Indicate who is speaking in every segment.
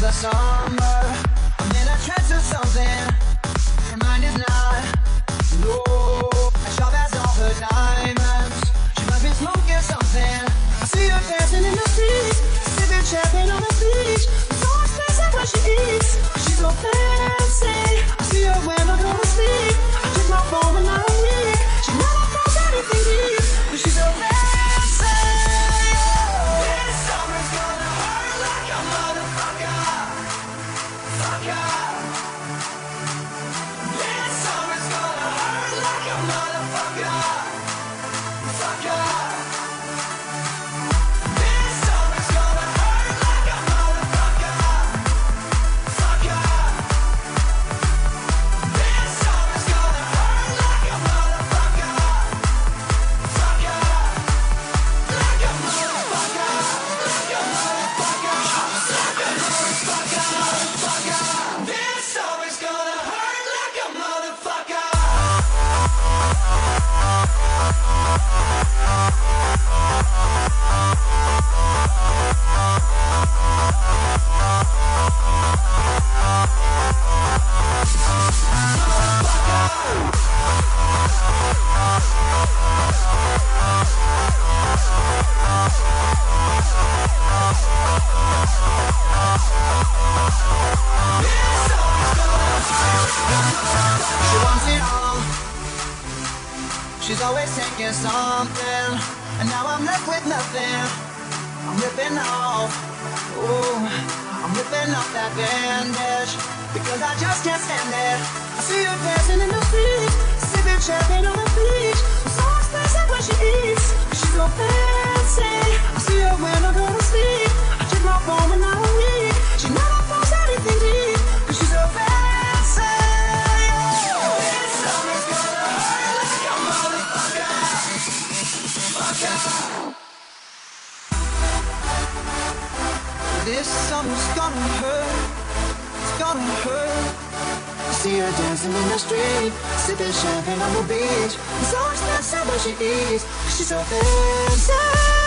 Speaker 1: the summer. I'm in a trance of something. Her mind is not. No, sharp as all her diamonds. She must be smoking something. I see her dancing in the streets, sipping champagne on the beach. It's so expensive what she eats. She's so fancy. Motherfucker. Fucker. She's always taking something, and now I'm left with nothing. I'm ripping off, ooh, I'm ripping off that bandage because I just can't stand it. I see her dancing in the street, sipping champagne on the beach. I'm so expensive when she eats, she's so fancy. I see her when I go to sleep. See her dancing in the street, sipping champagne on the beach. It's so expensive she eats. She's so fancy.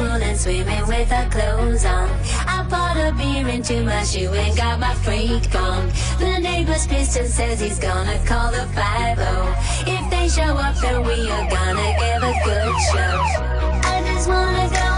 Speaker 1: pool and swimming with her clothes on. I bought a beer into my shoe and got my freak on. The neighbor's pissed and says he's gonna call the 5 If they show up, then we are gonna give a good show.
Speaker 2: I just wanna go.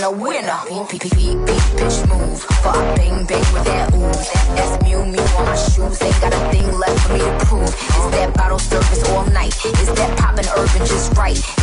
Speaker 2: I'm the winner. Big, big, big, big bitch move. For a bang, bang with that ooze. That's Mew, Mew on my shoes. Ain't got a thing left for me to
Speaker 3: prove. Is
Speaker 4: that bottle service all night? Is that popping urban just right?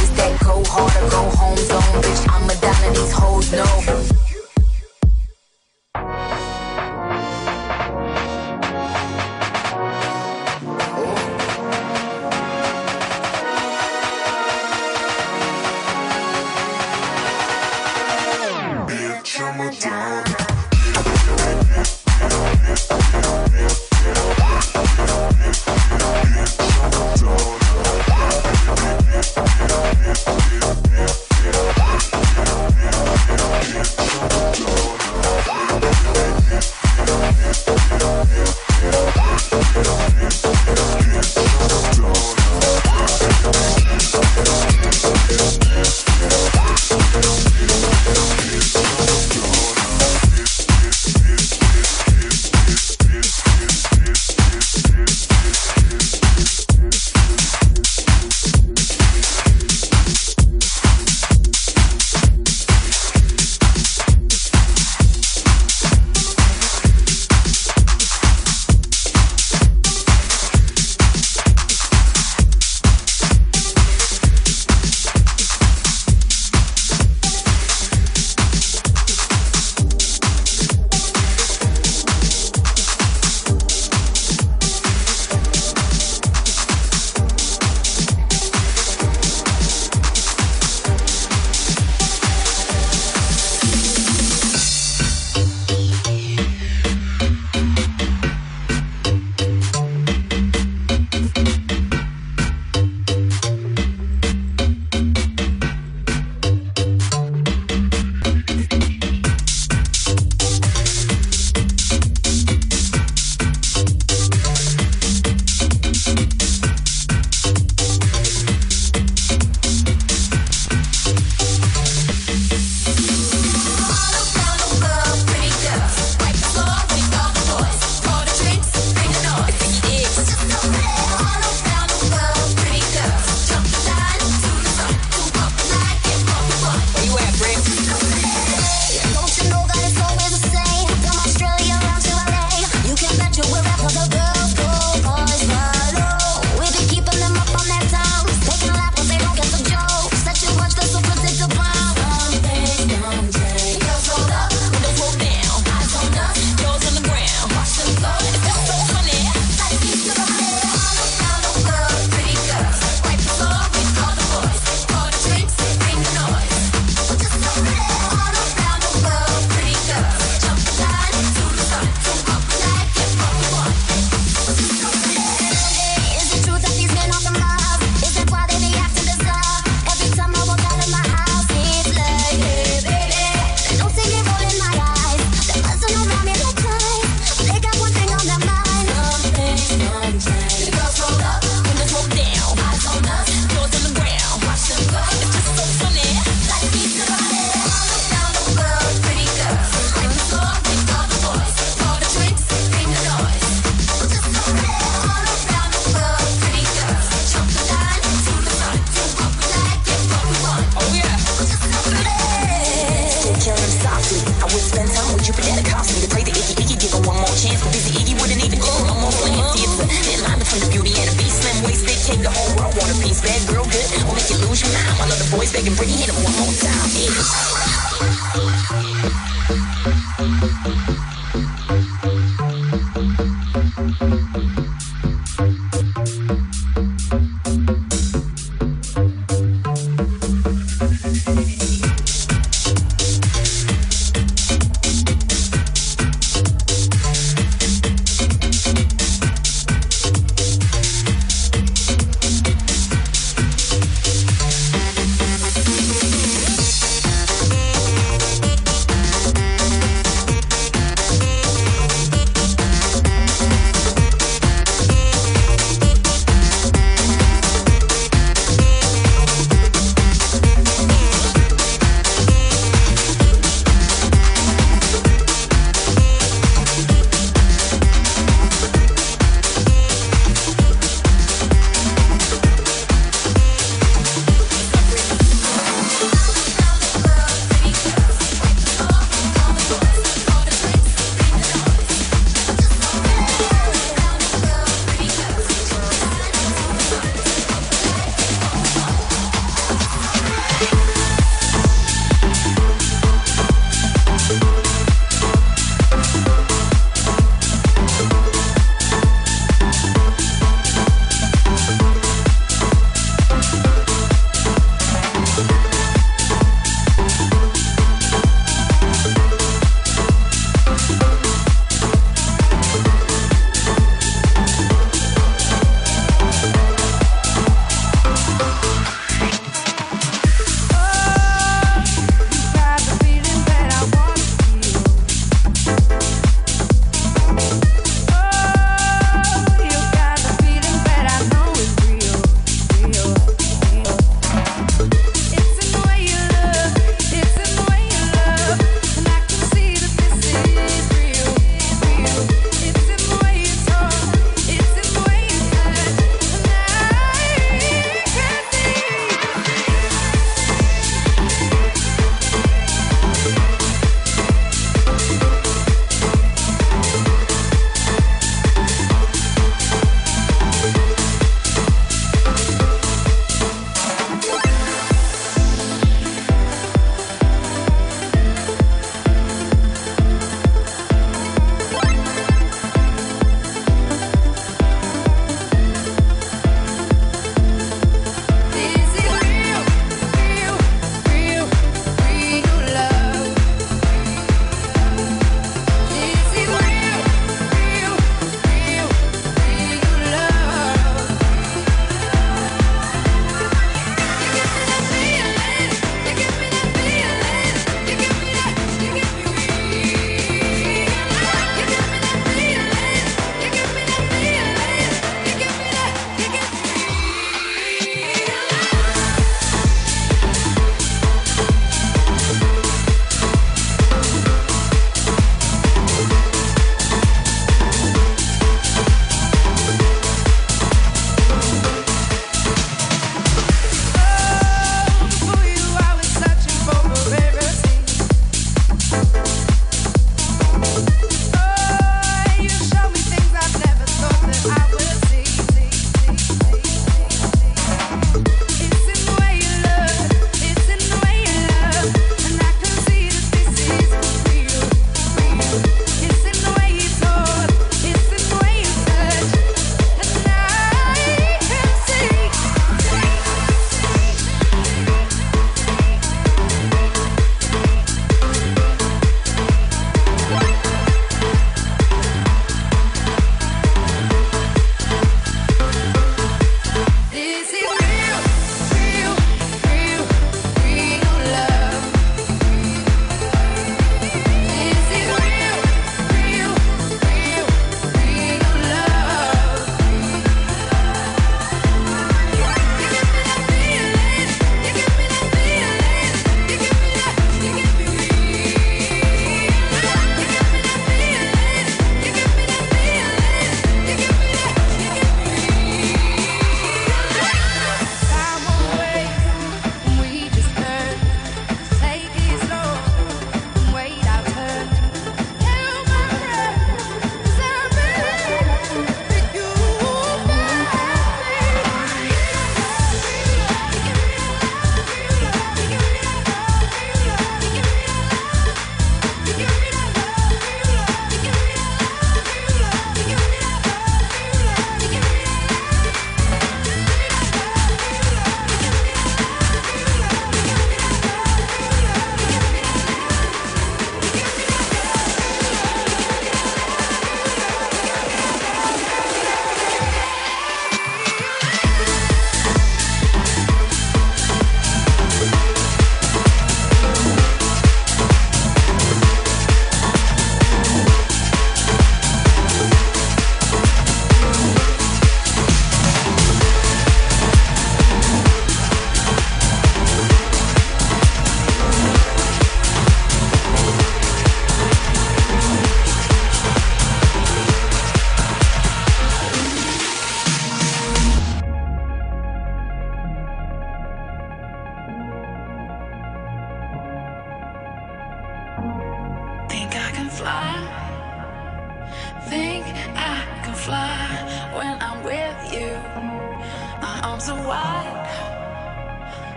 Speaker 4: arms are wide,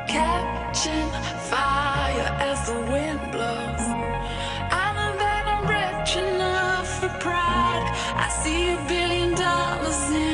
Speaker 4: catching fire as the wind blows. I know that I'm rich enough for pride. I see a billion dollars in.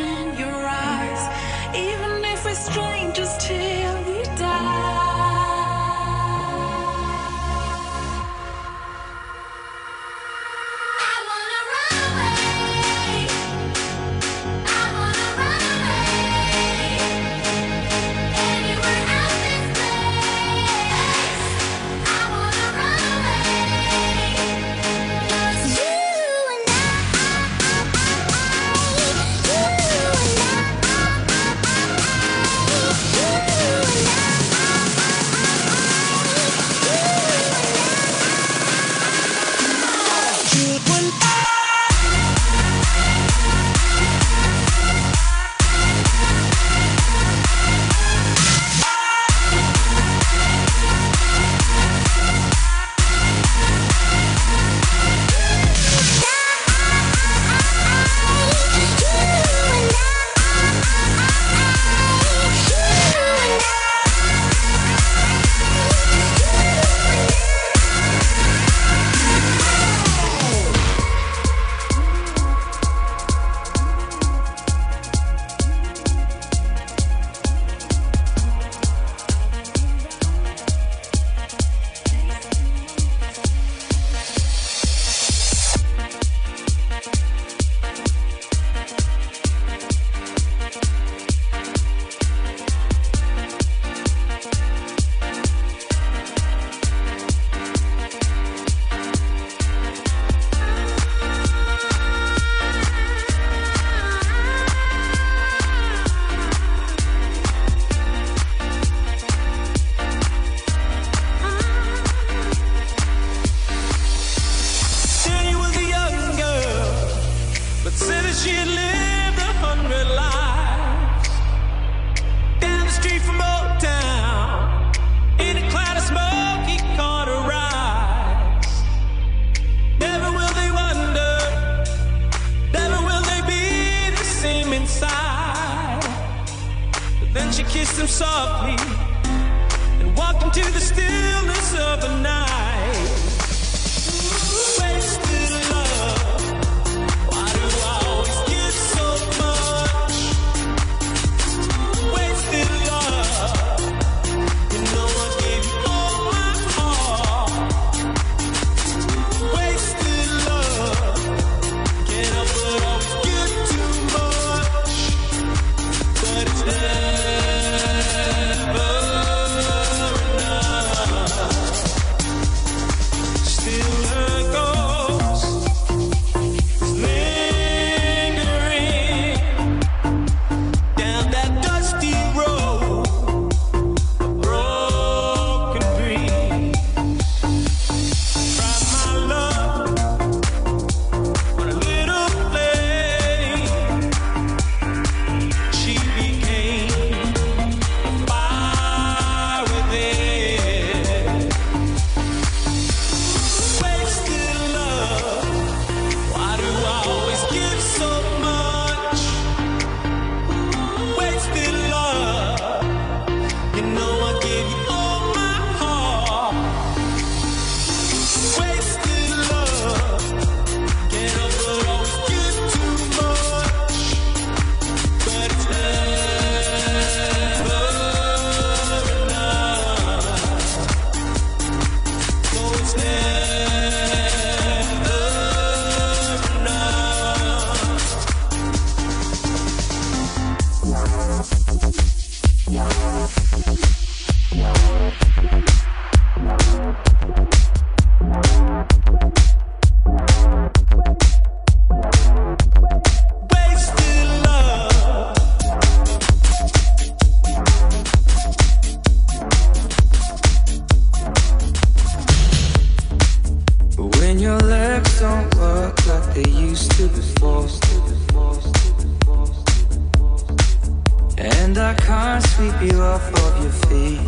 Speaker 2: And I
Speaker 5: can't sweep you off of your feet.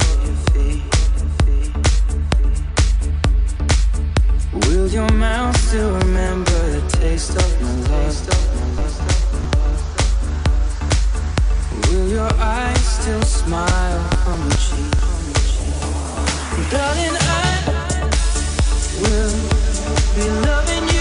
Speaker 5: Will your mouth still remember the taste of my love? Will your eyes still smile on
Speaker 6: your cheek?
Speaker 5: Darling, I will be loving you.